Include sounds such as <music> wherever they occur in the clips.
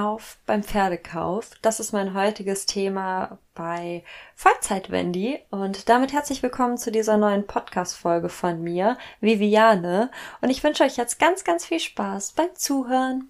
auf beim Pferdekauf. Das ist mein heutiges Thema bei Vollzeit Wendy und damit herzlich willkommen zu dieser neuen Podcast Folge von mir, Viviane, und ich wünsche euch jetzt ganz ganz viel Spaß beim Zuhören.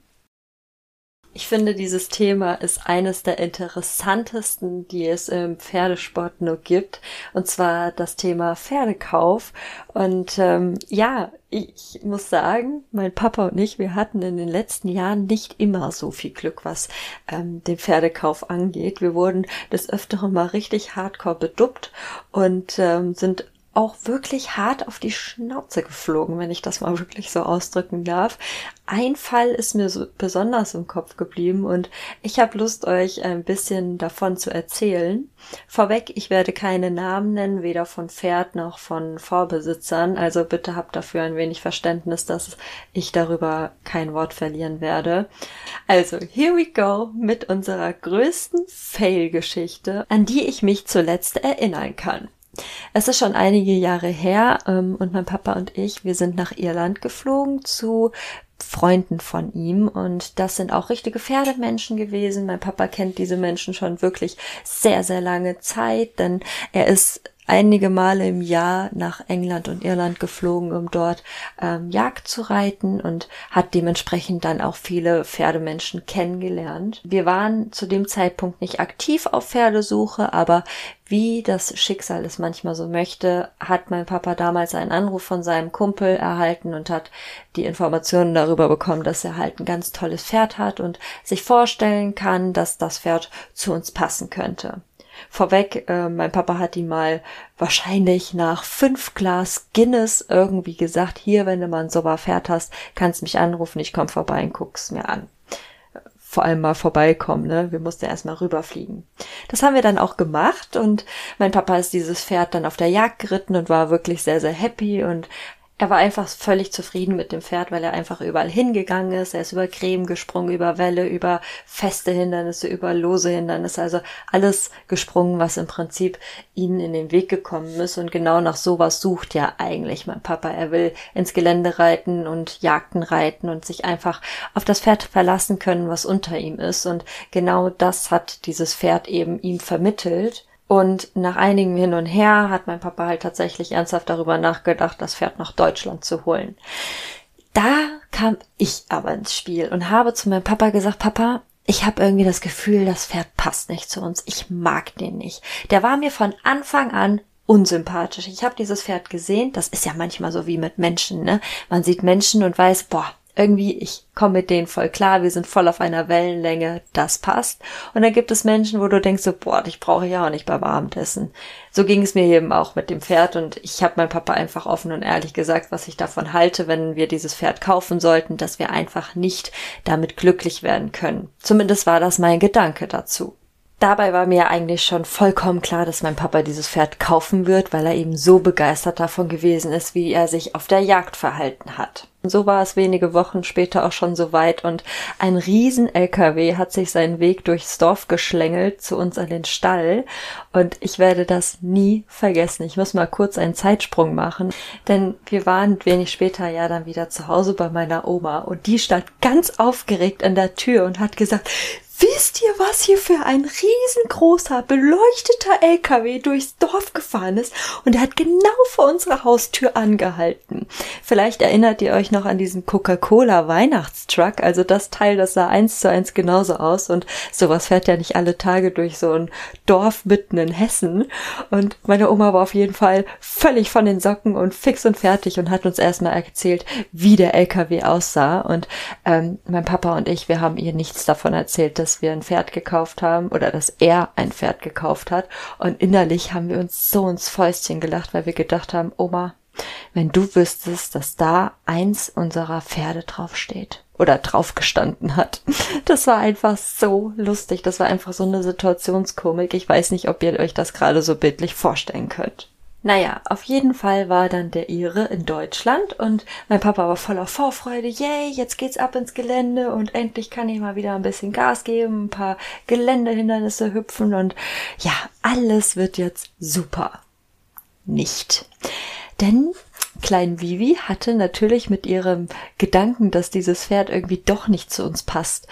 Ich finde, dieses Thema ist eines der interessantesten, die es im Pferdesport nur gibt. Und zwar das Thema Pferdekauf. Und ähm, ja, ich muss sagen, mein Papa und ich, wir hatten in den letzten Jahren nicht immer so viel Glück, was ähm, den Pferdekauf angeht. Wir wurden des Öfteren mal richtig hardcore beduppt und ähm, sind auch wirklich hart auf die Schnauze geflogen, wenn ich das mal wirklich so ausdrücken darf. Ein Fall ist mir so besonders im Kopf geblieben und ich habe Lust, euch ein bisschen davon zu erzählen. Vorweg, ich werde keine Namen nennen, weder von Pferd noch von Vorbesitzern, also bitte habt dafür ein wenig Verständnis, dass ich darüber kein Wort verlieren werde. Also, here we go mit unserer größten Fail-Geschichte, an die ich mich zuletzt erinnern kann. Es ist schon einige Jahre her ähm, und mein Papa und ich, wir sind nach Irland geflogen zu Freunden von ihm und das sind auch richtige Pferdemenschen gewesen. Mein Papa kennt diese Menschen schon wirklich sehr, sehr lange Zeit, denn er ist einige Male im Jahr nach England und Irland geflogen, um dort ähm, Jagd zu reiten und hat dementsprechend dann auch viele Pferdemenschen kennengelernt. Wir waren zu dem Zeitpunkt nicht aktiv auf Pferdesuche, aber wie das Schicksal es manchmal so möchte, hat mein Papa damals einen Anruf von seinem Kumpel erhalten und hat die Informationen darüber bekommen, dass er halt ein ganz tolles Pferd hat und sich vorstellen kann, dass das Pferd zu uns passen könnte. Vorweg, äh, mein Papa hat ihm mal wahrscheinlich nach fünf Glas Guinness irgendwie gesagt, hier, wenn du mal ein sauber Pferd hast, kannst mich anrufen, ich komm vorbei und guck's mir an. Vor allem mal vorbeikommen, ne? Wir mussten erstmal rüberfliegen. Das haben wir dann auch gemacht und mein Papa ist dieses Pferd dann auf der Jagd geritten und war wirklich sehr, sehr happy und er war einfach völlig zufrieden mit dem Pferd, weil er einfach überall hingegangen ist. Er ist über Creme gesprungen, über Welle, über feste Hindernisse, über lose Hindernisse. Also alles gesprungen, was im Prinzip ihnen in den Weg gekommen ist. Und genau nach sowas sucht ja eigentlich mein Papa. Er will ins Gelände reiten und Jagden reiten und sich einfach auf das Pferd verlassen können, was unter ihm ist. Und genau das hat dieses Pferd eben ihm vermittelt. Und nach einigem Hin und Her hat mein Papa halt tatsächlich ernsthaft darüber nachgedacht, das Pferd nach Deutschland zu holen. Da kam ich aber ins Spiel und habe zu meinem Papa gesagt, Papa, ich habe irgendwie das Gefühl, das Pferd passt nicht zu uns. Ich mag den nicht. Der war mir von Anfang an unsympathisch. Ich habe dieses Pferd gesehen. Das ist ja manchmal so wie mit Menschen, ne? Man sieht Menschen und weiß, boah, irgendwie, ich komme mit denen voll klar, wir sind voll auf einer Wellenlänge, das passt. Und dann gibt es Menschen, wo du denkst so, boah, dich brauche ich ja auch nicht beim Abendessen. So ging es mir eben auch mit dem Pferd und ich habe meinem Papa einfach offen und ehrlich gesagt, was ich davon halte, wenn wir dieses Pferd kaufen sollten, dass wir einfach nicht damit glücklich werden können. Zumindest war das mein Gedanke dazu. Dabei war mir eigentlich schon vollkommen klar, dass mein Papa dieses Pferd kaufen wird, weil er eben so begeistert davon gewesen ist, wie er sich auf der Jagd verhalten hat. So war es wenige Wochen später auch schon so weit und ein riesen LKW hat sich seinen Weg durchs Dorf geschlängelt zu uns an den Stall und ich werde das nie vergessen. Ich muss mal kurz einen Zeitsprung machen, denn wir waren wenig später ja dann wieder zu Hause bei meiner Oma und die stand ganz aufgeregt an der Tür und hat gesagt, Wisst ihr, was hier für ein riesengroßer, beleuchteter LKW durchs Dorf gefahren ist? Und er hat genau vor unserer Haustür angehalten. Vielleicht erinnert ihr euch noch an diesen Coca-Cola Weihnachtstruck. Also das Teil, das sah eins zu eins genauso aus. Und sowas fährt ja nicht alle Tage durch so ein Dorf mitten in Hessen. Und meine Oma war auf jeden Fall völlig von den Socken und fix und fertig und hat uns erstmal erzählt, wie der LKW aussah. Und ähm, mein Papa und ich, wir haben ihr nichts davon erzählt, dass dass wir ein Pferd gekauft haben oder dass er ein Pferd gekauft hat. Und innerlich haben wir uns so ins Fäustchen gelacht, weil wir gedacht haben, Oma, wenn du wüsstest, dass da eins unserer Pferde draufsteht oder draufgestanden hat. <laughs> Das war einfach so lustig. Das war einfach so eine Situationskomik. Ich weiß nicht, ob ihr euch das gerade so bildlich vorstellen könnt. Naja, auf jeden Fall war dann der Ire in Deutschland und mein Papa war voller Vorfreude. Yay, jetzt geht's ab ins Gelände und endlich kann ich mal wieder ein bisschen Gas geben, ein paar Geländehindernisse hüpfen und ja, alles wird jetzt super. Nicht. Denn kleinen Vivi hatte natürlich mit ihrem Gedanken, dass dieses Pferd irgendwie doch nicht zu uns passt,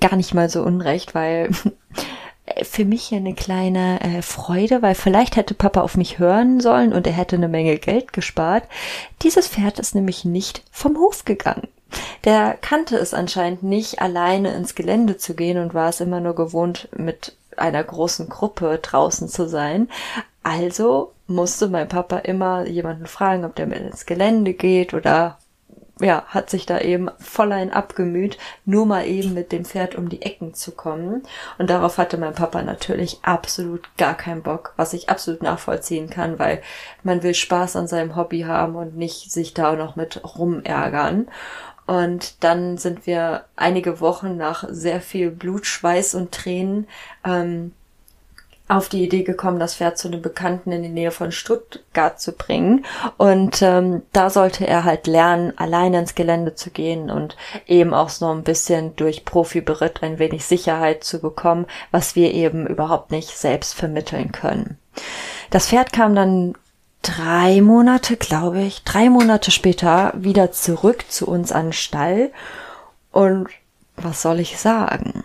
gar nicht mal so unrecht, weil <laughs> für mich ja eine kleine äh, Freude, weil vielleicht hätte Papa auf mich hören sollen und er hätte eine Menge Geld gespart. Dieses Pferd ist nämlich nicht vom Hof gegangen. Der kannte es anscheinend nicht, alleine ins Gelände zu gehen und war es immer nur gewohnt, mit einer großen Gruppe draußen zu sein. Also musste mein Papa immer jemanden fragen, ob der mit ins Gelände geht oder ja, hat sich da eben vollein abgemüht, nur mal eben mit dem Pferd um die Ecken zu kommen. Und darauf hatte mein Papa natürlich absolut gar keinen Bock, was ich absolut nachvollziehen kann, weil man will Spaß an seinem Hobby haben und nicht sich da noch mit rumärgern. Und dann sind wir einige Wochen nach sehr viel Blut, Schweiß und Tränen ähm, auf die Idee gekommen, das Pferd zu einem Bekannten in die Nähe von Stuttgart zu bringen. Und ähm, da sollte er halt lernen, alleine ins Gelände zu gehen und eben auch so ein bisschen durch Profiberitt ein wenig Sicherheit zu bekommen, was wir eben überhaupt nicht selbst vermitteln können. Das Pferd kam dann drei Monate, glaube ich, drei Monate später wieder zurück zu uns an den Stall. Und was soll ich sagen?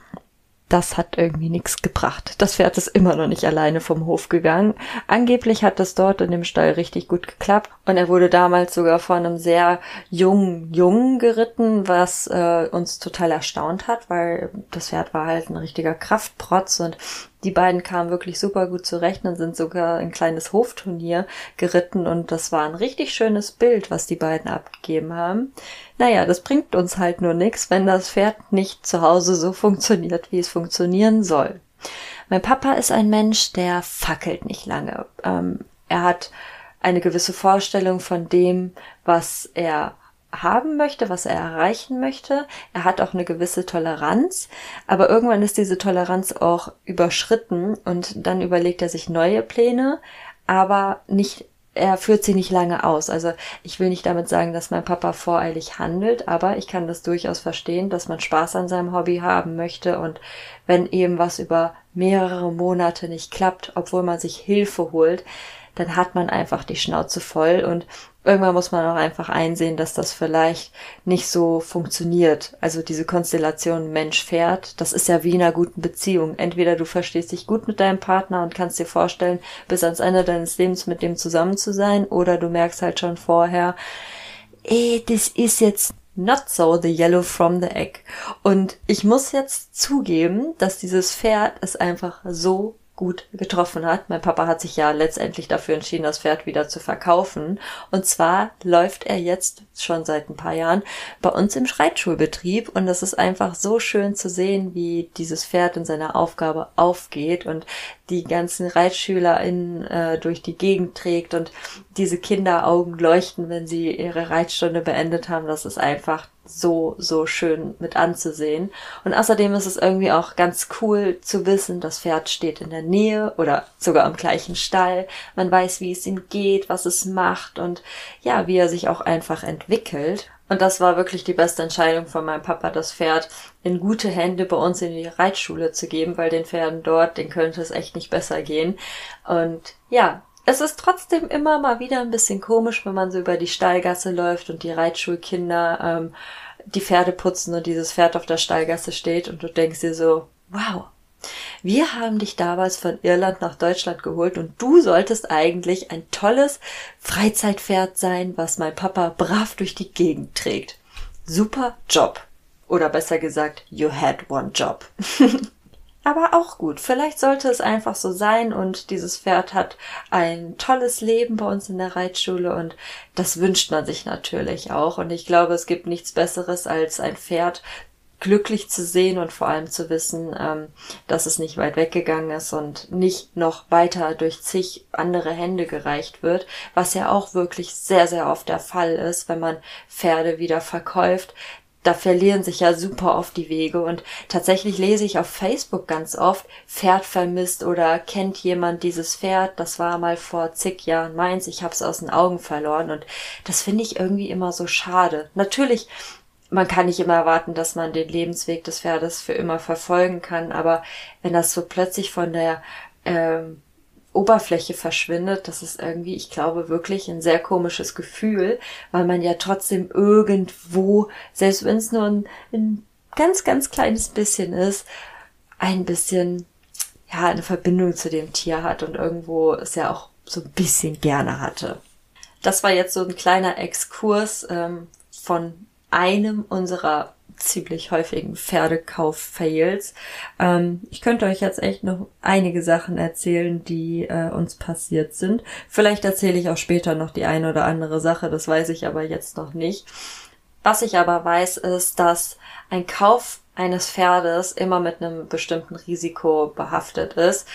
Das hat irgendwie nichts gebracht. Das Pferd ist immer noch nicht alleine vom Hof gegangen. Angeblich hat das dort in dem Stall richtig gut geklappt und er wurde damals sogar von einem sehr jungen Jungen geritten, was äh, uns total erstaunt hat, weil das Pferd war halt ein richtiger Kraftprotz und die beiden kamen wirklich super gut zurecht und sind sogar ein kleines Hofturnier geritten und das war ein richtig schönes Bild, was die beiden abgegeben haben. Naja, das bringt uns halt nur nichts, wenn das Pferd nicht zu Hause so funktioniert, wie es funktionieren soll. Mein Papa ist ein Mensch, der fackelt nicht lange. Ähm, er hat eine gewisse Vorstellung von dem, was er haben möchte, was er erreichen möchte. Er hat auch eine gewisse Toleranz, aber irgendwann ist diese Toleranz auch überschritten und dann überlegt er sich neue Pläne, aber nicht er führt sie nicht lange aus. Also ich will nicht damit sagen, dass mein Papa voreilig handelt, aber ich kann das durchaus verstehen, dass man Spaß an seinem Hobby haben möchte und wenn eben was über mehrere Monate nicht klappt, obwohl man sich Hilfe holt, dann hat man einfach die Schnauze voll und irgendwann muss man auch einfach einsehen, dass das vielleicht nicht so funktioniert. Also diese Konstellation Mensch-Pferd, das ist ja wie in einer guten Beziehung. Entweder du verstehst dich gut mit deinem Partner und kannst dir vorstellen, bis ans Ende deines Lebens mit dem zusammen zu sein, oder du merkst halt schon vorher, eh, das ist jetzt not so the yellow from the egg. Und ich muss jetzt zugeben, dass dieses Pferd es einfach so gut getroffen hat. Mein Papa hat sich ja letztendlich dafür entschieden, das Pferd wieder zu verkaufen. Und zwar läuft er jetzt schon seit ein paar Jahren bei uns im Schreitschulbetrieb und es ist einfach so schön zu sehen, wie dieses Pferd in seiner Aufgabe aufgeht und die ganzen ReitschülerInnen äh, durch die Gegend trägt und diese Kinderaugen leuchten, wenn sie ihre Reitstunde beendet haben. Das ist einfach so, so schön mit anzusehen. Und außerdem ist es irgendwie auch ganz cool zu wissen, das Pferd steht in der Nähe oder sogar am gleichen Stall. Man weiß, wie es ihm geht, was es macht und ja, wie er sich auch einfach entwickelt. Und das war wirklich die beste Entscheidung von meinem Papa, das Pferd in gute Hände bei uns in die Reitschule zu geben, weil den Pferden dort, den könnte es echt nicht besser gehen. Und ja, es ist trotzdem immer mal wieder ein bisschen komisch, wenn man so über die Stallgasse läuft und die Reitschulkinder ähm, die Pferde putzen und dieses Pferd auf der Stallgasse steht und du denkst dir so, wow, wir haben dich damals von Irland nach Deutschland geholt und du solltest eigentlich ein tolles Freizeitpferd sein, was mein Papa brav durch die Gegend trägt. Super Job. Oder besser gesagt, you had one job. <laughs> aber auch gut. Vielleicht sollte es einfach so sein und dieses Pferd hat ein tolles Leben bei uns in der Reitschule und das wünscht man sich natürlich auch. Und ich glaube, es gibt nichts Besseres als ein Pferd glücklich zu sehen und vor allem zu wissen, ähm, dass es nicht weit weggegangen ist und nicht noch weiter durch zig andere Hände gereicht wird, was ja auch wirklich sehr, sehr oft der Fall ist, wenn man Pferde wieder verkauft, da verlieren sich ja super oft die Wege. Und tatsächlich lese ich auf Facebook ganz oft Pferd vermisst oder kennt jemand dieses Pferd, das war mal vor zig Jahren meins, ich hab's aus den Augen verloren. Und das finde ich irgendwie immer so schade. Natürlich man kann nicht immer erwarten, dass man den Lebensweg des Pferdes für immer verfolgen kann, aber wenn das so plötzlich von der ähm, Oberfläche verschwindet, das ist irgendwie, ich glaube, wirklich ein sehr komisches Gefühl, weil man ja trotzdem irgendwo, selbst wenn es nur ein, ein ganz, ganz kleines bisschen ist, ein bisschen, ja, eine Verbindung zu dem Tier hat und irgendwo es ja auch so ein bisschen gerne hatte. Das war jetzt so ein kleiner Exkurs ähm, von einem unserer ziemlich häufigen Pferdekauf-Fails. Ähm, ich könnte euch jetzt echt noch einige Sachen erzählen, die äh, uns passiert sind. Vielleicht erzähle ich auch später noch die eine oder andere Sache, das weiß ich aber jetzt noch nicht. Was ich aber weiß, ist, dass ein Kauf eines Pferdes immer mit einem bestimmten Risiko behaftet ist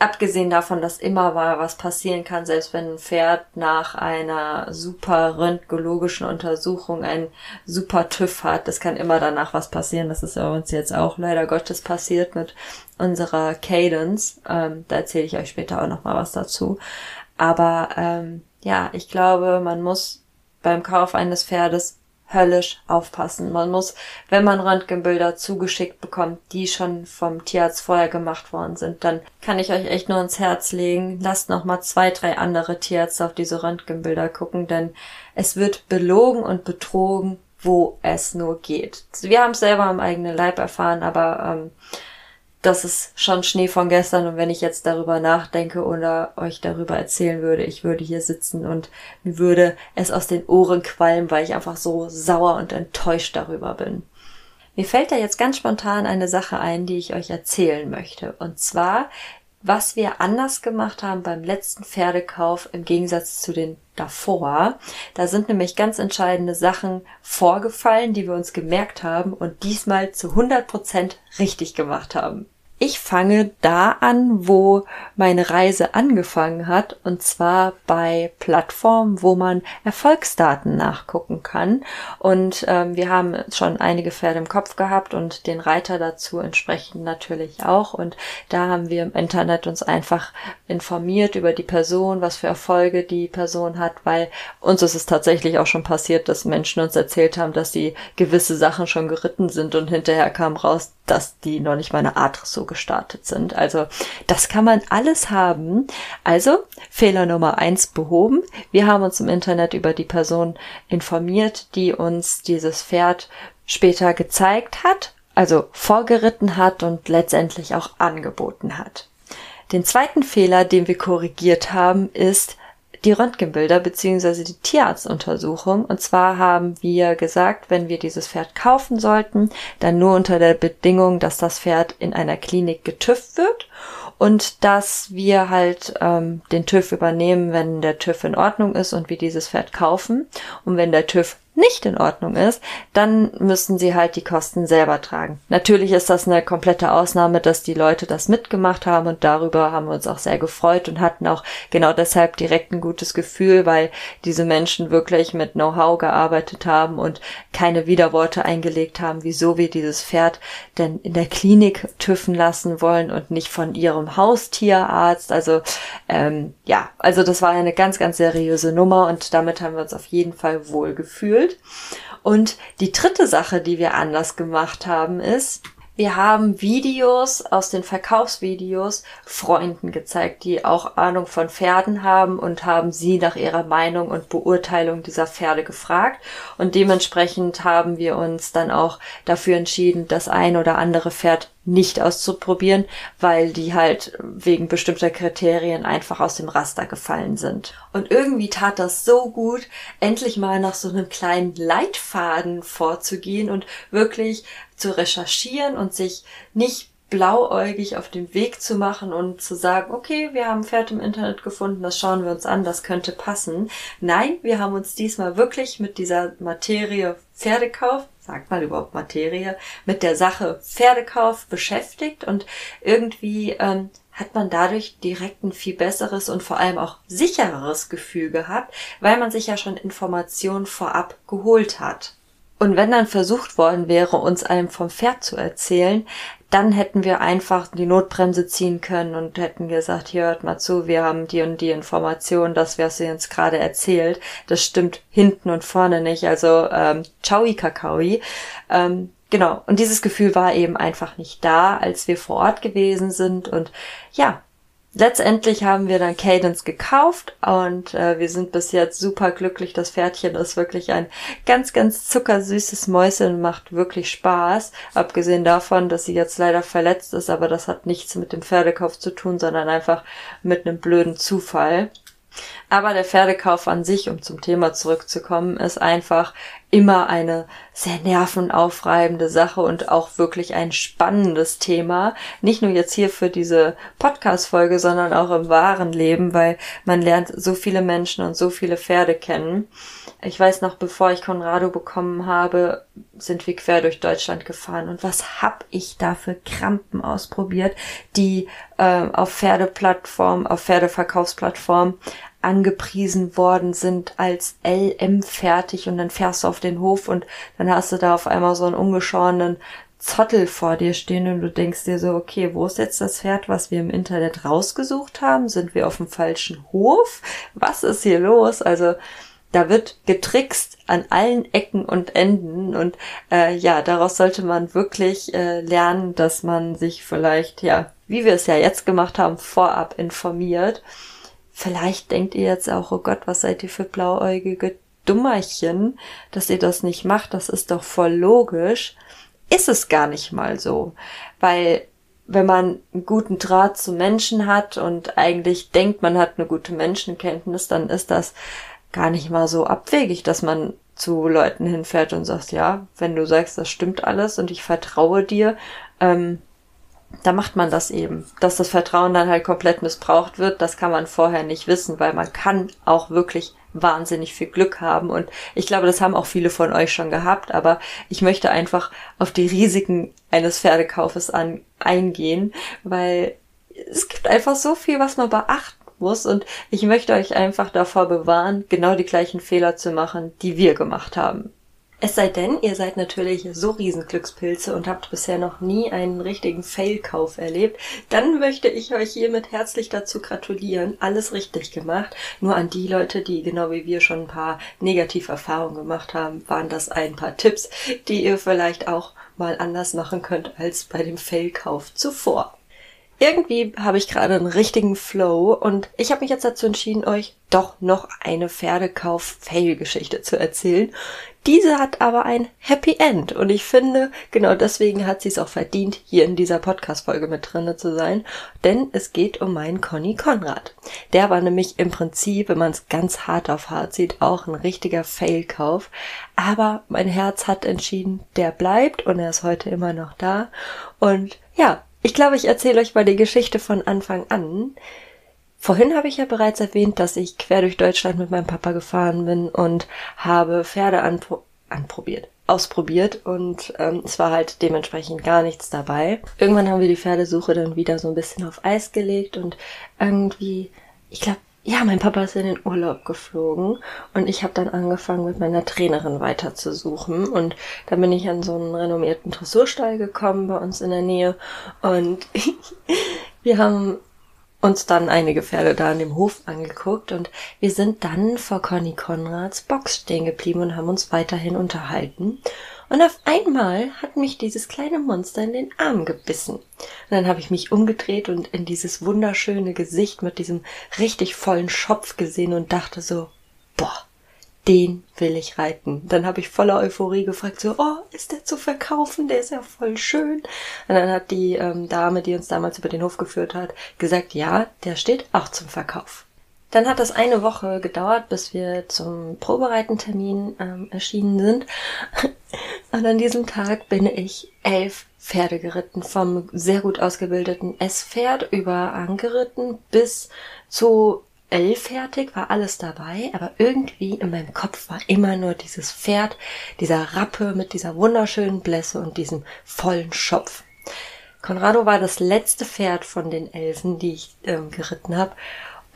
abgesehen davon, dass immer mal was passieren kann, selbst wenn ein Pferd nach einer super röntgeologischen Untersuchung ein super TÜV hat, das kann immer danach was passieren. Das ist ja uns jetzt auch leider Gottes passiert mit unserer Cadence. Ähm, da erzähle ich euch später auch noch mal was dazu. Aber ähm, ja, ich glaube, man muss beim Kauf eines Pferdes höllisch aufpassen. Man muss, wenn man Röntgenbilder zugeschickt bekommt, die schon vom Tierarzt vorher gemacht worden sind, dann kann ich euch echt nur ins Herz legen, lasst noch mal zwei, drei andere Tierärzte auf diese Röntgenbilder gucken, denn es wird belogen und betrogen, wo es nur geht. Wir haben es selber am eigenen Leib erfahren, aber ähm, das ist schon Schnee von gestern und wenn ich jetzt darüber nachdenke oder euch darüber erzählen würde, ich würde hier sitzen und mir würde es aus den Ohren qualmen, weil ich einfach so sauer und enttäuscht darüber bin. Mir fällt da jetzt ganz spontan eine Sache ein, die ich euch erzählen möchte. Und zwar, was wir anders gemacht haben beim letzten Pferdekauf im Gegensatz zu den davor. Da sind nämlich ganz entscheidende Sachen vorgefallen, die wir uns gemerkt haben und diesmal zu 100 Prozent richtig gemacht haben. Ich fange da an, wo meine Reise angefangen hat, und zwar bei Plattformen, wo man Erfolgsdaten nachgucken kann. Und ähm, wir haben schon einige Pferde im Kopf gehabt und den Reiter dazu entsprechend natürlich auch. Und da haben wir im Internet uns einfach informiert über die Person, was für Erfolge die Person hat, weil uns ist es tatsächlich auch schon passiert, dass Menschen uns erzählt haben, dass sie gewisse Sachen schon geritten sind und hinterher kam raus, dass die noch nicht mal eine Art so gestartet sind. Also das kann man alles haben. Also Fehler Nummer eins behoben. Wir haben uns im Internet über die Person informiert, die uns dieses Pferd später gezeigt hat, also vorgeritten hat und letztendlich auch angeboten hat. Den zweiten Fehler, den wir korrigiert haben, ist, die Röntgenbilder beziehungsweise die Tierarztuntersuchung. Und zwar haben wir gesagt, wenn wir dieses Pferd kaufen sollten, dann nur unter der Bedingung, dass das Pferd in einer Klinik getüfft wird und dass wir halt ähm, den TÜV übernehmen, wenn der TÜV in Ordnung ist und wir dieses Pferd kaufen. Und wenn der TÜV nicht in Ordnung ist, dann müssen sie halt die Kosten selber tragen. Natürlich ist das eine komplette Ausnahme, dass die Leute das mitgemacht haben und darüber haben wir uns auch sehr gefreut und hatten auch genau deshalb direkt ein gutes Gefühl, weil diese Menschen wirklich mit Know-how gearbeitet haben und keine Widerworte eingelegt haben, wieso wir dieses Pferd denn in der Klinik tüffen lassen wollen und nicht von ihrem Haustierarzt. Also ähm, ja, also das war eine ganz, ganz seriöse Nummer und damit haben wir uns auf jeden Fall wohl gefühlt gefühlt. Und die dritte Sache, die wir anders gemacht haben, ist, wir haben Videos aus den Verkaufsvideos Freunden gezeigt, die auch Ahnung von Pferden haben und haben sie nach ihrer Meinung und Beurteilung dieser Pferde gefragt. Und dementsprechend haben wir uns dann auch dafür entschieden, das ein oder andere Pferd nicht auszuprobieren, weil die halt wegen bestimmter Kriterien einfach aus dem Raster gefallen sind. Und irgendwie tat das so gut, endlich mal nach so einem kleinen Leitfaden vorzugehen und wirklich zu recherchieren und sich nicht blauäugig auf den Weg zu machen und zu sagen, okay, wir haben ein Pferd im Internet gefunden, das schauen wir uns an, das könnte passen. Nein, wir haben uns diesmal wirklich mit dieser Materie Pferdekauf, sagt man überhaupt Materie, mit der Sache Pferdekauf beschäftigt und irgendwie ähm, hat man dadurch direkt ein viel besseres und vor allem auch sichereres Gefühl gehabt, weil man sich ja schon Informationen vorab geholt hat. Und wenn dann versucht worden wäre, uns einem vom Pferd zu erzählen, dann hätten wir einfach die Notbremse ziehen können und hätten gesagt, hier hört mal zu, wir haben die und die Information, das, was sie uns gerade erzählt, das stimmt hinten und vorne nicht. Also ähm, ciao Kakaoi. Ähm, genau, und dieses Gefühl war eben einfach nicht da, als wir vor Ort gewesen sind. Und ja, letztendlich haben wir dann Cadence gekauft und äh, wir sind bis jetzt super glücklich. Das Pferdchen ist wirklich ein ganz, ganz zuckersüßes Mäuschen, macht wirklich Spaß. Abgesehen davon, dass sie jetzt leider verletzt ist, aber das hat nichts mit dem Pferdekauf zu tun, sondern einfach mit einem blöden Zufall. Aber der Pferdekauf an sich, um zum Thema zurückzukommen, ist einfach immer eine sehr nervenaufreibende Sache und auch wirklich ein spannendes Thema. Nicht nur jetzt hier für diese Podcast-Folge, sondern auch im wahren Leben, weil man lernt so viele Menschen und so viele Pferde kennen. Ich weiß noch, bevor ich Conrado bekommen habe, sind wir quer durch Deutschland gefahren. Und was hab ich da für Krampen ausprobiert, die äh, auf Pferdeplattform, auf Pferdeverkaufsplattform angepriesen worden sind als LM fertig und dann fährst du auf den Hof und dann hast du da auf einmal so einen ungeschorenen Zottel vor dir stehen und du denkst dir so, okay, wo ist jetzt das Pferd, was wir im Internet rausgesucht haben? Sind wir auf dem falschen Hof? Was ist hier los? Also da wird getrickst an allen Ecken und Enden und äh, ja, daraus sollte man wirklich äh, lernen, dass man sich vielleicht, ja, wie wir es ja jetzt gemacht haben, vorab informiert Vielleicht denkt ihr jetzt auch, oh Gott, was seid ihr für blauäugige Dummerchen, dass ihr das nicht macht, das ist doch voll logisch. Ist es gar nicht mal so, weil wenn man einen guten Draht zu Menschen hat und eigentlich denkt, man hat eine gute Menschenkenntnis, dann ist das gar nicht mal so abwegig, dass man zu Leuten hinfährt und sagt, ja, wenn du sagst, das stimmt alles und ich vertraue dir, ähm, da macht man das eben. Dass das Vertrauen dann halt komplett missbraucht wird, das kann man vorher nicht wissen, weil man kann auch wirklich wahnsinnig viel Glück haben. Und ich glaube, das haben auch viele von euch schon gehabt, aber ich möchte einfach auf die Risiken eines Pferdekaufes an, eingehen, weil es gibt einfach so viel, was man beachten muss und ich möchte euch einfach davor bewahren, genau die gleichen Fehler zu machen, die wir gemacht haben. Es sei denn, ihr seid natürlich so Riesenglückspilze und habt bisher noch nie einen richtigen Fail-Kauf erlebt, dann möchte ich euch hiermit herzlich dazu gratulieren. Alles richtig gemacht. Nur an die Leute, die genau wie wir schon ein paar Negativerfahrungen gemacht haben, waren das ein paar Tipps, die ihr vielleicht auch mal anders machen könnt als bei dem Fail-Kauf zuvor. Irgendwie habe ich gerade einen richtigen Flow und ich habe mich jetzt dazu entschieden, euch doch noch eine Pferdekauf-Fail-Geschichte zu erzählen. Diese hat aber ein Happy End und ich finde, genau deswegen hat sie es auch verdient, hier in dieser Podcast-Folge mit drinne zu sein, denn es geht um meinen Conny Konrad. Der war nämlich im Prinzip, wenn man es ganz hart auf hart sieht, auch ein richtiger Fail-Kauf, aber mein Herz hat entschieden, der bleibt und er ist heute immer noch da und ja, ich glaube, ich erzähle euch mal die Geschichte von Anfang an. Vorhin habe ich ja bereits erwähnt, dass ich quer durch Deutschland mit meinem Papa gefahren bin und habe Pferde anpro anprobiert, ausprobiert und ähm, es war halt dementsprechend gar nichts dabei. Irgendwann haben wir die Pferdesuche dann wieder so ein bisschen auf Eis gelegt und irgendwie, ich glaube, ja, mein Papa ist in den Urlaub geflogen und ich habe dann angefangen mit meiner Trainerin weiter zu suchen. Und dann bin ich an so einen renommierten Dressurstall gekommen bei uns in der Nähe. Und <laughs> wir haben uns dann einige Pferde da an dem Hof angeguckt. Und wir sind dann vor Conny Konrads Box stehen geblieben und haben uns weiterhin unterhalten und auf einmal hat mich dieses kleine Monster in den Arm gebissen. Und dann habe ich mich umgedreht und in dieses wunderschöne Gesicht mit diesem richtig vollen Schopf gesehen und dachte so, boah, den will ich reiten. Dann habe ich voller Euphorie gefragt, so, oh, ist der zu verkaufen? Der ist ja voll schön. Und dann hat die ähm, Dame, die uns damals über den Hof geführt hat, gesagt, ja, der steht auch zum Verkauf. Dann hat das eine Woche gedauert, bis wir zum Probereitentermin ähm, erschienen sind. <laughs> Und an diesem Tag bin ich elf Pferde geritten, vom sehr gut ausgebildeten S-Pferd über angeritten bis zu elf fertig, war alles dabei, aber irgendwie in meinem Kopf war immer nur dieses Pferd, dieser Rappe mit dieser wunderschönen Blässe und diesem vollen Schopf. Conrado war das letzte Pferd von den Elfen, die ich ähm, geritten habe.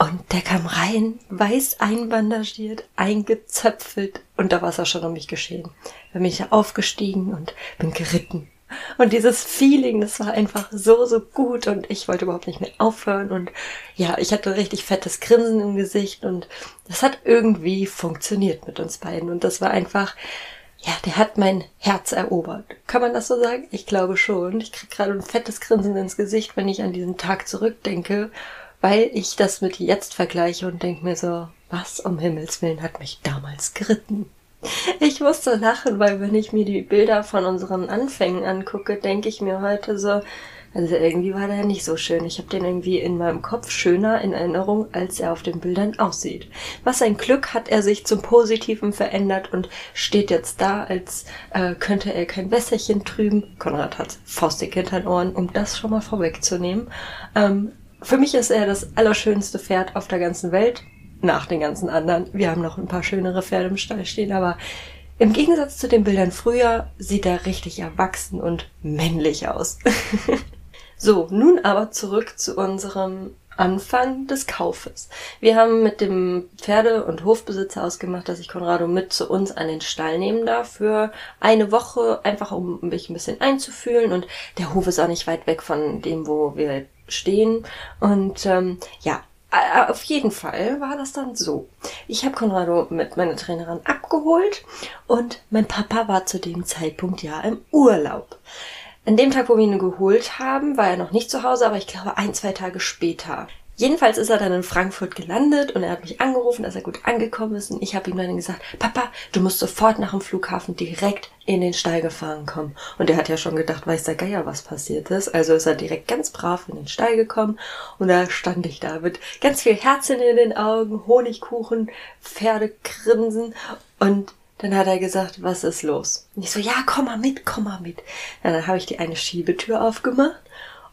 Und der kam rein, weiß einbandagiert, eingezöpfelt und da war es auch schon um mich geschehen. Da bin ich aufgestiegen und bin geritten. Und dieses Feeling, das war einfach so, so gut und ich wollte überhaupt nicht mehr aufhören und ja, ich hatte richtig fettes Grinsen im Gesicht und das hat irgendwie funktioniert mit uns beiden und das war einfach, ja, der hat mein Herz erobert. Kann man das so sagen? Ich glaube schon. Ich krieg gerade ein fettes Grinsen ins Gesicht, wenn ich an diesen Tag zurückdenke weil ich das mit jetzt vergleiche und denke mir so, was um Himmels Willen hat mich damals geritten? Ich musste lachen, weil wenn ich mir die Bilder von unseren Anfängen angucke, denke ich mir heute so, also irgendwie war der nicht so schön. Ich habe den irgendwie in meinem Kopf schöner in Erinnerung, als er auf den Bildern aussieht. Was ein Glück hat er sich zum Positiven verändert und steht jetzt da, als äh, könnte er kein Wässerchen trüben. Konrad hat faustig hinter den Ohren, um das schon mal vorwegzunehmen. Ähm, für mich ist er das allerschönste Pferd auf der ganzen Welt. Nach den ganzen anderen. Wir haben noch ein paar schönere Pferde im Stall stehen, aber im Gegensatz zu den Bildern früher sieht er richtig erwachsen und männlich aus. <laughs> So, nun aber zurück zu unserem Anfang des Kaufes. Wir haben mit dem Pferde- und Hofbesitzer ausgemacht, dass ich Konrado mit zu uns an den Stall nehmen darf für eine Woche, einfach um mich ein bisschen einzufühlen. Und der Hof ist auch nicht weit weg von dem, wo wir stehen. Und ähm, ja, auf jeden Fall war das dann so. Ich habe Konrado mit meiner Trainerin abgeholt und mein Papa war zu dem Zeitpunkt ja im Urlaub. An dem Tag, wo wir ihn geholt haben, war er noch nicht zu Hause, aber ich glaube ein, zwei Tage später. Jedenfalls ist er dann in Frankfurt gelandet und er hat mich angerufen, dass er gut angekommen ist. Und ich habe ihm dann gesagt, Papa, du musst sofort nach dem Flughafen direkt in den Stall gefahren kommen. Und er hat ja schon gedacht, weiß der Geier, was passiert ist. Also ist er direkt ganz brav in den Stall gekommen. Und da stand ich da mit ganz viel Herzen in den Augen, Honigkuchen, Pferdegrinsen und dann hat er gesagt, was ist los? Und ich so, ja, komm mal mit, komm mal mit. Ja, dann habe ich die eine Schiebetür aufgemacht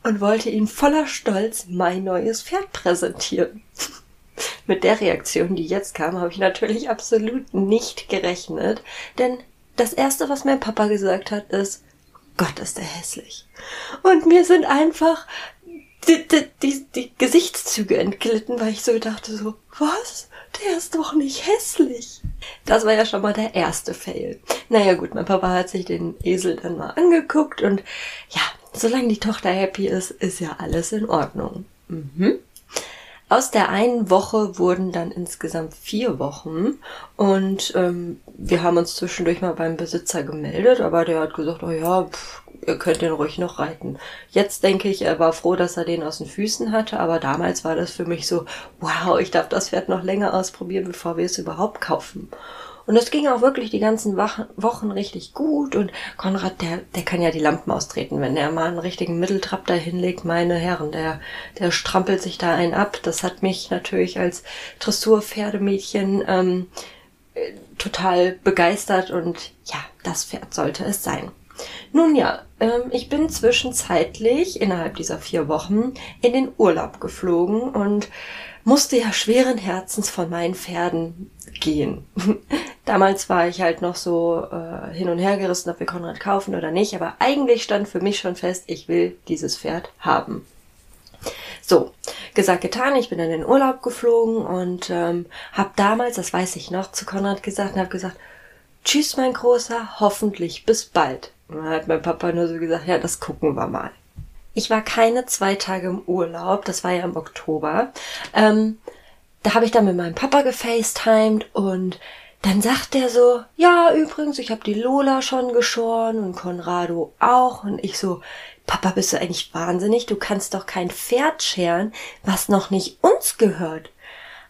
und wollte ihm voller Stolz mein neues Pferd präsentieren. <laughs> mit der Reaktion, die jetzt kam, habe ich natürlich absolut nicht gerechnet, denn das erste, was mein Papa gesagt hat, ist, Gott ist der hässlich. Und mir sind einfach die, die, die, die Gesichtszüge entglitten, weil ich so dachte so, was? Der ist doch nicht hässlich. Das war ja schon mal der erste Fail. Naja gut, mein Papa hat sich den Esel dann mal angeguckt und ja, solange die Tochter happy ist, ist ja alles in Ordnung. Mhm. Aus der einen Woche wurden dann insgesamt vier Wochen und ähm, wir haben uns zwischendurch mal beim Besitzer gemeldet, aber der hat gesagt, oh ja, pff, ihr könnt den ruhig noch reiten. Jetzt denke ich, er war froh, dass er den aus den Füßen hatte, aber damals war das für mich so, wow, ich darf das Pferd noch länger ausprobieren, bevor wir es überhaupt kaufen. Und es ging auch wirklich die ganzen Wochen richtig gut. Und Konrad, der, der kann ja die Lampen austreten, wenn er mal einen richtigen Mitteltrap da hinlegt. Meine Herren, der, der strampelt sich da einen ab. Das hat mich natürlich als Dressur-Pferdemädchen ähm, äh, total begeistert. Und ja, das Pferd sollte es sein. Nun ja, ähm, ich bin zwischenzeitlich innerhalb dieser vier Wochen in den Urlaub geflogen und musste ja schweren Herzens von meinen Pferden gehen. <laughs> Damals war ich halt noch so äh, hin und her gerissen, ob wir Konrad kaufen oder nicht, aber eigentlich stand für mich schon fest, ich will dieses Pferd haben. So, gesagt, getan, ich bin in den Urlaub geflogen und ähm, habe damals, das weiß ich noch, zu Konrad gesagt und habe gesagt, tschüss mein Großer, hoffentlich bis bald. Und dann hat mein Papa nur so gesagt, ja, das gucken wir mal. Ich war keine zwei Tage im Urlaub, das war ja im Oktober. Ähm, da habe ich dann mit meinem Papa gefacetimed und dann sagt er so, ja, übrigens, ich habe die Lola schon geschoren und Conrado auch. Und ich so, Papa, bist du eigentlich wahnsinnig? Du kannst doch kein Pferd scheren, was noch nicht uns gehört.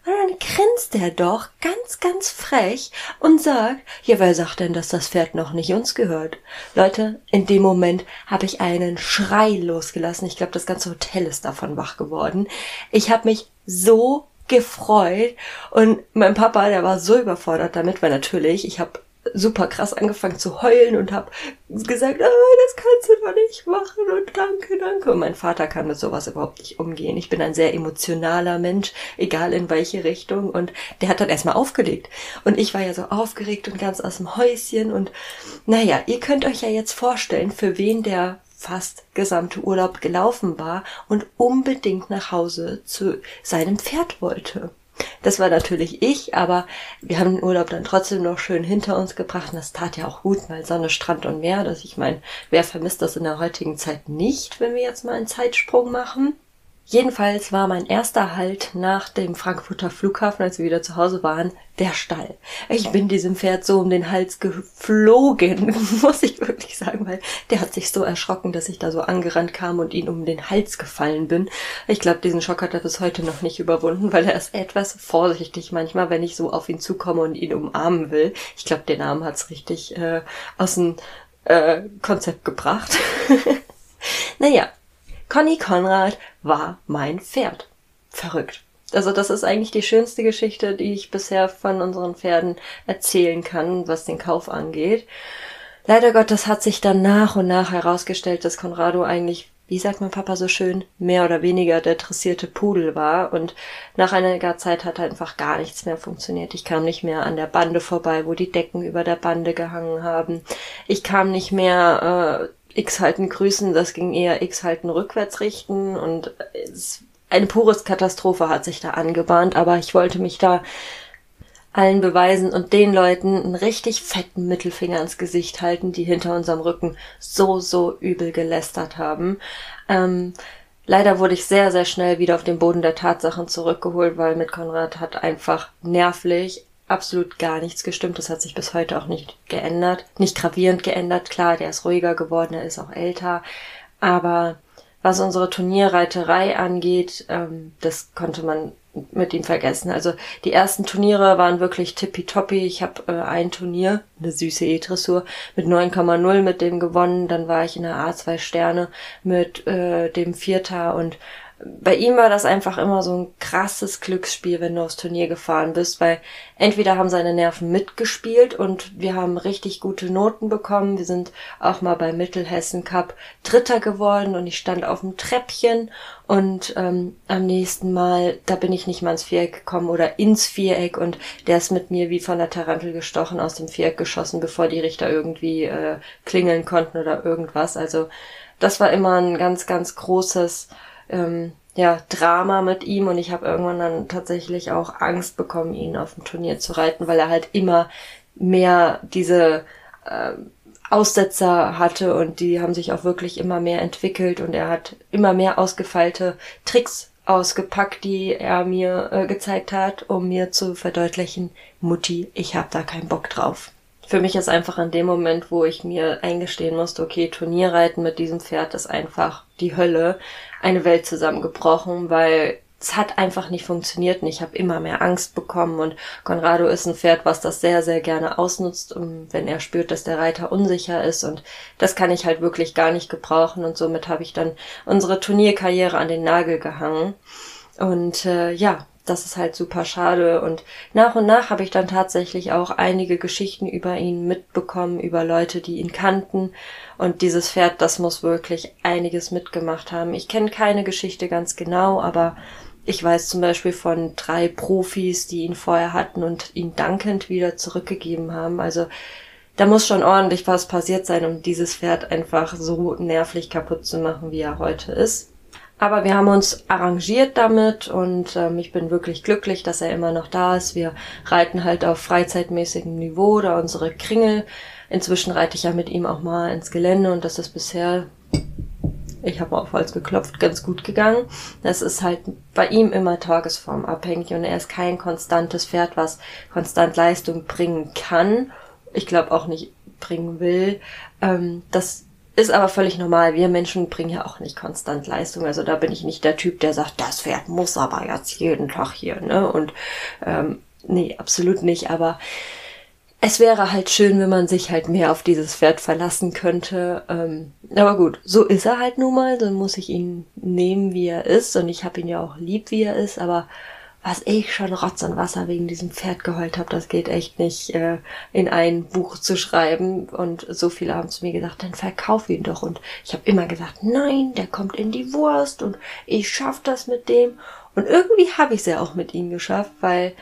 Und dann grinst er doch ganz, ganz frech und sagt, ja, wer sagt denn, dass das Pferd noch nicht uns gehört? Leute, in dem Moment habe ich einen Schrei losgelassen. Ich glaube, das ganze Hotel ist davon wach geworden. Ich habe mich so gefreut und mein Papa, der war so überfordert damit, weil natürlich, ich habe super krass angefangen zu heulen und habe gesagt, oh, das kannst du doch nicht machen und danke, danke. Und mein Vater kann mit sowas überhaupt nicht umgehen. Ich bin ein sehr emotionaler Mensch, egal in welche Richtung. Und der hat dann erstmal aufgelegt. Und ich war ja so aufgeregt und ganz aus dem Häuschen. Und naja, ihr könnt euch ja jetzt vorstellen, für wen der fast gesamte Urlaub gelaufen war und unbedingt nach Hause zu seinem Pferd wollte. Das war natürlich ich, aber wir haben den Urlaub dann trotzdem noch schön hinter uns gebracht und das tat ja auch gut, weil Sonne, Strand und Meer, dass ich meine, wer vermisst das in der heutigen Zeit nicht, wenn wir jetzt mal einen Zeitsprung machen? Jedenfalls war mein erster Halt nach dem Frankfurter Flughafen, als wir wieder zu Hause waren, der Stall. Ich bin diesem Pferd so um den Hals geflogen, <laughs> muss ich wirklich sagen, weil der hat sich so erschrocken, dass ich da so angerannt kam und ihn um den Hals gefallen bin. Ich glaube, diesen Schock hat er bis heute noch nicht überwunden, weil er ist etwas vorsichtig manchmal, wenn ich so auf ihn zukomme und ihn umarmen will. Ich glaube, den Arm hat's richtig äh, aus dem äh, Konzept gebracht. <laughs> naja, Conny Konrad war mein Pferd. Verrückt. Also das ist eigentlich die schönste Geschichte, die ich bisher von unseren Pferden erzählen kann, was den Kauf angeht. Leider Gottes hat sich dann nach und nach herausgestellt, dass Conrado eigentlich, wie sagt mein Papa so schön, mehr oder weniger der dressierte Pudel war und nach einiger Zeit hat einfach gar nichts mehr funktioniert. Ich kam nicht mehr an der Bande vorbei, wo die Decken über der Bande gehangen haben. Ich kam nicht mehr äh, X halten grüßen, das ging eher X halten rückwärts richten und es, eine pure Katastrophe hat sich da angebahnt, aber ich wollte mich da allen beweisen und den Leuten einen richtig fetten Mittelfinger ins Gesicht halten, die hinter unserem Rücken so, so übel gelästert haben. Ähm, leider wurde ich sehr, sehr schnell wieder auf den Boden der Tatsachen zurückgeholt, weil mit Konrad hat einfach nervlich absolut gar nichts gestimmt. Das hat sich bis heute auch nicht geändert. Nicht gravierend geändert. Klar, der ist ruhiger geworden, er ist auch älter. Aber was unsere Turnierreiterei angeht, ähm, das konnte man mit ihm vergessen. Also die ersten Turniere waren wirklich tippitoppi. Ich habe äh, ein Turnier, eine süße E-Dressur, mit 9,0 mit dem gewonnen. Dann war ich in der A2 Sterne mit äh, dem Vierter und bei ihm war das einfach immer so ein krasses Glücksspiel, wenn du aufs Turnier gefahren bist, weil entweder haben seine Nerven mitgespielt und wir haben richtig gute Noten bekommen. Wir sind auch mal beim Mittelhessen Cup Dritter geworden und ich stand auf dem Treppchen und ähm, am nächsten Mal, da bin ich nicht mal ins Viereck gekommen oder ins Viereck und der ist mit mir wie von der Tarantel gestochen aus dem Viereck geschossen, bevor die Richter irgendwie äh, klingeln konnten oder irgendwas. Also das war immer ein ganz, ganz großes ähm, ja, Drama mit ihm und ich habe irgendwann dann tatsächlich auch Angst bekommen, ihn auf dem Turnier zu reiten, weil er halt immer mehr diese äh, Aussetzer hatte und die haben sich auch wirklich immer mehr entwickelt und er hat immer mehr ausgefeilte Tricks ausgepackt, die er mir äh, gezeigt hat, um mir zu verdeutlichen, Mutti, ich hab da keinen Bock drauf für mich ist einfach in dem Moment, wo ich mir eingestehen musste, okay, Turnierreiten mit diesem Pferd ist einfach die Hölle, eine Welt zusammengebrochen, weil es hat einfach nicht funktioniert und ich habe immer mehr Angst bekommen. Und Conrado ist ein Pferd, was das sehr, sehr gerne ausnutzt, wenn er spürt, dass der Reiter unsicher ist. Und das kann ich halt wirklich gar nicht gebrauchen. Und somit habe ich dann unsere Turnierkarriere an den Nagel gehangen. Und äh, ja, das ist halt super schade. Und nach und nach habe ich dann tatsächlich auch einige Geschichten über ihn mitbekommen, über Leute, die ihn kannten. Und dieses Pferd, das muss wirklich einiges mitgemacht haben. Ich kenne keine Geschichte ganz genau, aber ich weiß zum Beispiel von drei Profis, die ihn vorher hatten und ihn dankend wieder zurückgegeben haben. Also da muss schon ordentlich was passiert sein, um dieses Pferd einfach so nervlich kaputt zu machen, wie er heute ist. Aber wir haben uns arrangiert damit und ähm, ich bin wirklich glücklich, dass er immer noch da ist. Wir reiten halt auf freizeitmäßigem Niveau da unsere Kringel. Inzwischen reite ich ja mit ihm auch mal ins Gelände und das ist bisher, ich habe auf Holz geklopft, ganz gut gegangen. Das ist halt bei ihm immer tagesformabhängig und er ist kein konstantes Pferd, was konstant Leistung bringen kann. Ich glaube auch nicht bringen will. Ähm, das ist aber völlig normal. Wir Menschen bringen ja auch nicht konstant Leistung. Also da bin ich nicht der Typ, der sagt, das Pferd muss aber jetzt jeden Tag hier, ne? Und ähm, nee, absolut nicht. Aber es wäre halt schön, wenn man sich halt mehr auf dieses Pferd verlassen könnte. Ähm, aber gut, so ist er halt nun mal. Dann muss ich ihn nehmen, wie er ist. Und ich habe ihn ja auch lieb, wie er ist. Aber was ich schon Rotz und Wasser wegen diesem Pferd geheult habe, das geht echt nicht äh, in ein Buch zu schreiben. Und so viele haben zu mir gesagt, dann verkauf ihn doch. Und ich habe immer gesagt, nein, der kommt in die Wurst und ich schaff das mit dem. Und irgendwie habe ich es ja auch mit ihm geschafft, weil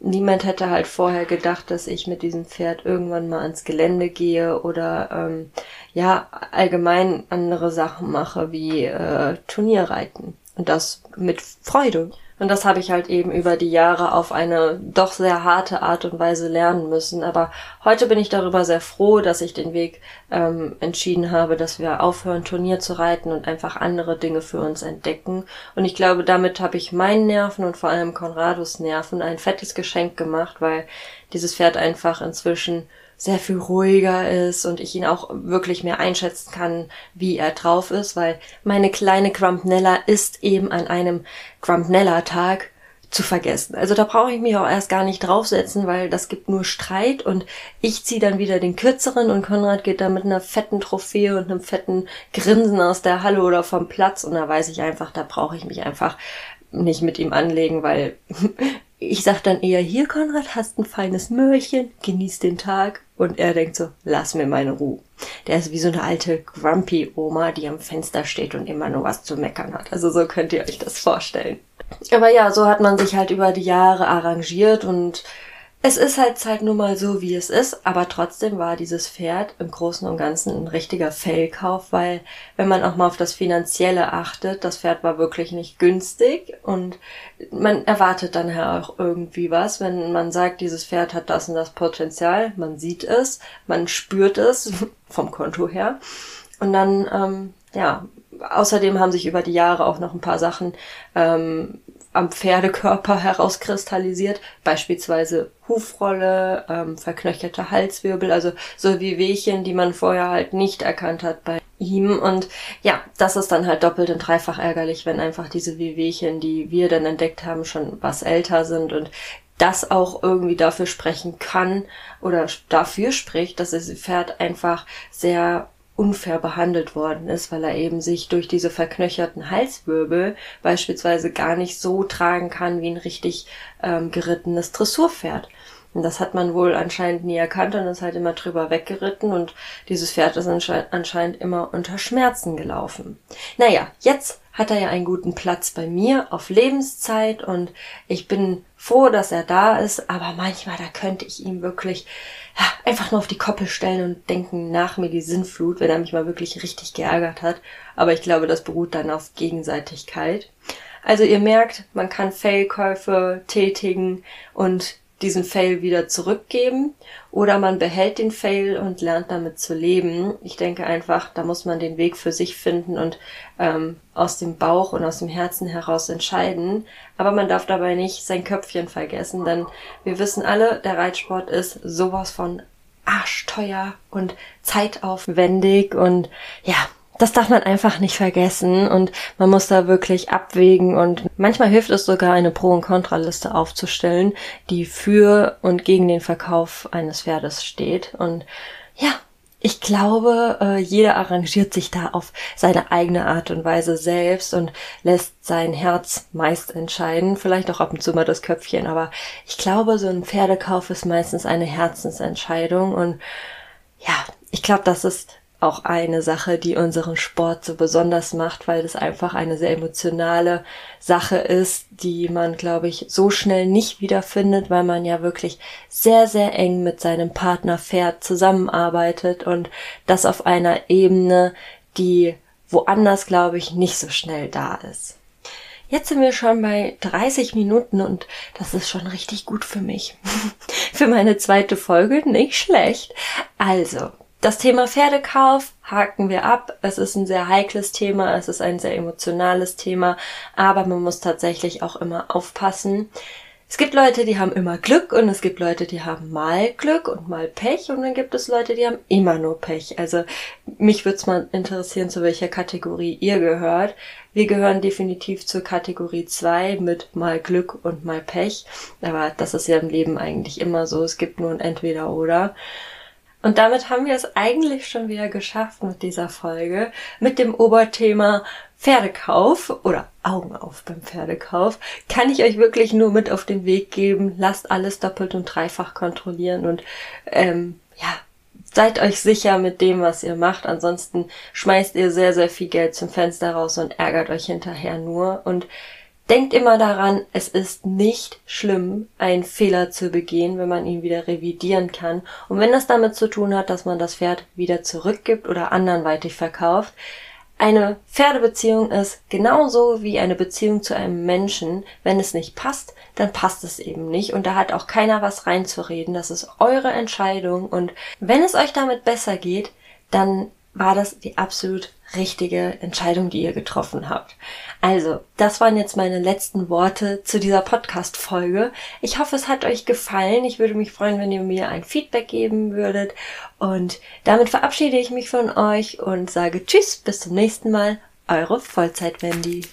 niemand hätte halt vorher gedacht, dass ich mit diesem Pferd irgendwann mal ans Gelände gehe oder ähm, ja allgemein andere Sachen mache wie äh, Turnierreiten. Und das mit Freude. Und das habe ich halt eben über die Jahre auf eine doch sehr harte Art und Weise lernen müssen. Aber heute bin ich darüber sehr froh, dass ich den Weg ähm, entschieden habe, dass wir aufhören, Turnier zu reiten und einfach andere Dinge für uns entdecken. Und ich glaube, damit habe ich meinen Nerven und vor allem Konrados Nerven ein fettes Geschenk gemacht, weil dieses Pferd einfach inzwischen sehr viel ruhiger ist und ich ihn auch wirklich mehr einschätzen kann, wie er drauf ist, weil meine kleine Grumpnella ist eben an einem Grumpnella-Tag zu vergessen. Also da brauche ich mich auch erst gar nicht draufsetzen, weil das gibt nur Streit und ich ziehe dann wieder den kürzeren und Konrad geht da mit einer fetten Trophäe und einem fetten Grinsen aus der Halle oder vom Platz und da weiß ich einfach, da brauche ich mich einfach nicht mit ihm anlegen, weil ich sag dann eher, hier Konrad, hast ein feines Möhrchen, genieß den Tag. Und er denkt so, lass mir meine Ruhe. Der ist wie so eine alte grumpy Oma, die am Fenster steht und immer nur was zu meckern hat. Also so könnt ihr euch das vorstellen. Aber ja, so hat man sich halt über die Jahre arrangiert und es ist halt halt nun mal so, wie es ist, aber trotzdem war dieses Pferd im Großen und Ganzen ein richtiger Fellkauf, weil wenn man auch mal auf das Finanzielle achtet, das Pferd war wirklich nicht günstig und man erwartet dann ja auch irgendwie was, wenn man sagt, dieses Pferd hat das und das Potenzial, man sieht es, man spürt es <laughs> vom Konto her. Und dann, ähm, ja, außerdem haben sich über die Jahre auch noch ein paar Sachen ähm, am Pferdekörper herauskristallisiert, beispielsweise Hufrolle, ähm, verknöcherte Halswirbel, also so wie Wehchen, die man vorher halt nicht erkannt hat bei ihm. Und ja, das ist dann halt doppelt und dreifach ärgerlich, wenn einfach diese Wehwehchen, die wir dann entdeckt haben, schon was älter sind und das auch irgendwie dafür sprechen kann oder dafür spricht, dass das Pferd einfach sehr unfair behandelt worden ist, weil er eben sich durch diese verknöcherten Halswirbel beispielsweise gar nicht so tragen kann wie ein richtig ähm, gerittenes Dressurpferd. Und das hat man wohl anscheinend nie erkannt und ist halt immer drüber weggeritten und dieses Pferd ist anscheinend immer unter Schmerzen gelaufen. Naja, jetzt hat er ja einen guten Platz bei mir auf Lebenszeit und ich bin froh, dass er da ist, aber manchmal da könnte ich ihm wirklich ja, einfach nur auf die Koppel stellen und denken nach mir die Sinnflut, wenn er mich mal wirklich richtig geärgert hat. Aber ich glaube, das beruht dann auf Gegenseitigkeit. Also ihr merkt, man kann Fehlkäufe tätigen und diesen Fail wieder zurückgeben oder man behält den Fail und lernt damit zu leben. Ich denke einfach, da muss man den Weg für sich finden und ähm, aus dem Bauch und aus dem Herzen heraus entscheiden. Aber man darf dabei nicht sein Köpfchen vergessen, denn wir wissen alle, der Reitsport ist sowas von arschteuer und zeitaufwendig und ja, das darf man einfach nicht vergessen und man muss da wirklich abwägen und manchmal hilft es sogar eine Pro- und Kontraliste aufzustellen, die für und gegen den Verkauf eines Pferdes steht und ja, ich glaube, äh, jeder arrangiert sich da auf seine eigene Art und Weise selbst und lässt sein Herz meist entscheiden. Vielleicht auch ab und zu mal das Köpfchen, aber ich glaube, so ein Pferdekauf ist meistens eine Herzensentscheidung und ja, ich glaube, das ist auch eine Sache, die unseren Sport so besonders macht, weil es einfach eine sehr emotionale Sache ist, die man, glaube ich, so schnell nicht wiederfindet, weil man ja wirklich sehr, sehr eng mit seinem Partner fährt, zusammenarbeitet und das auf einer Ebene, die woanders, glaube ich, nicht so schnell da ist. Jetzt sind wir schon bei 30 Minuten und das ist schon richtig gut für mich. <laughs> für meine zweite Folge nicht schlecht. Also, das Thema Pferdekauf haken wir ab. Es ist ein sehr heikles Thema, es ist ein sehr emotionales Thema, aber man muss tatsächlich auch immer aufpassen. Es gibt Leute, die haben immer Glück und es gibt Leute, die haben mal Glück und mal Pech und dann gibt es Leute, die haben immer nur Pech. Also mich würde es mal interessieren, zu welcher Kategorie ihr gehört. Wir gehören definitiv zur Kategorie 2 mit mal Glück und mal Pech. Aber das ist ja im Leben eigentlich immer so. Es gibt nur ein Entweder oder. Und damit haben wir es eigentlich schon wieder geschafft mit dieser Folge, mit dem Oberthema Pferdekauf oder Augen auf beim Pferdekauf, kann ich euch wirklich nur mit auf den Weg geben. Lasst alles doppelt und dreifach kontrollieren und ähm, ja, seid euch sicher mit dem, was ihr macht. Ansonsten schmeißt ihr sehr, sehr viel Geld zum Fenster raus und ärgert euch hinterher nur. Und Denkt immer daran, es ist nicht schlimm, einen Fehler zu begehen, wenn man ihn wieder revidieren kann. Und wenn das damit zu tun hat, dass man das Pferd wieder zurückgibt oder anderweitig verkauft, eine Pferdebeziehung ist genauso wie eine Beziehung zu einem Menschen. Wenn es nicht passt, dann passt es eben nicht. Und da hat auch keiner was reinzureden. Das ist eure Entscheidung. Und wenn es euch damit besser geht, dann war das die absolut richtige Entscheidung, die ihr getroffen habt. Also, das waren jetzt meine letzten Worte zu dieser Podcast-Folge. Ich hoffe, es hat euch gefallen. Ich würde mich freuen, wenn ihr mir ein Feedback geben würdet. Und damit verabschiede ich mich von euch und sage Tschüss, bis zum nächsten Mal. Eure Vollzeit-Wendy.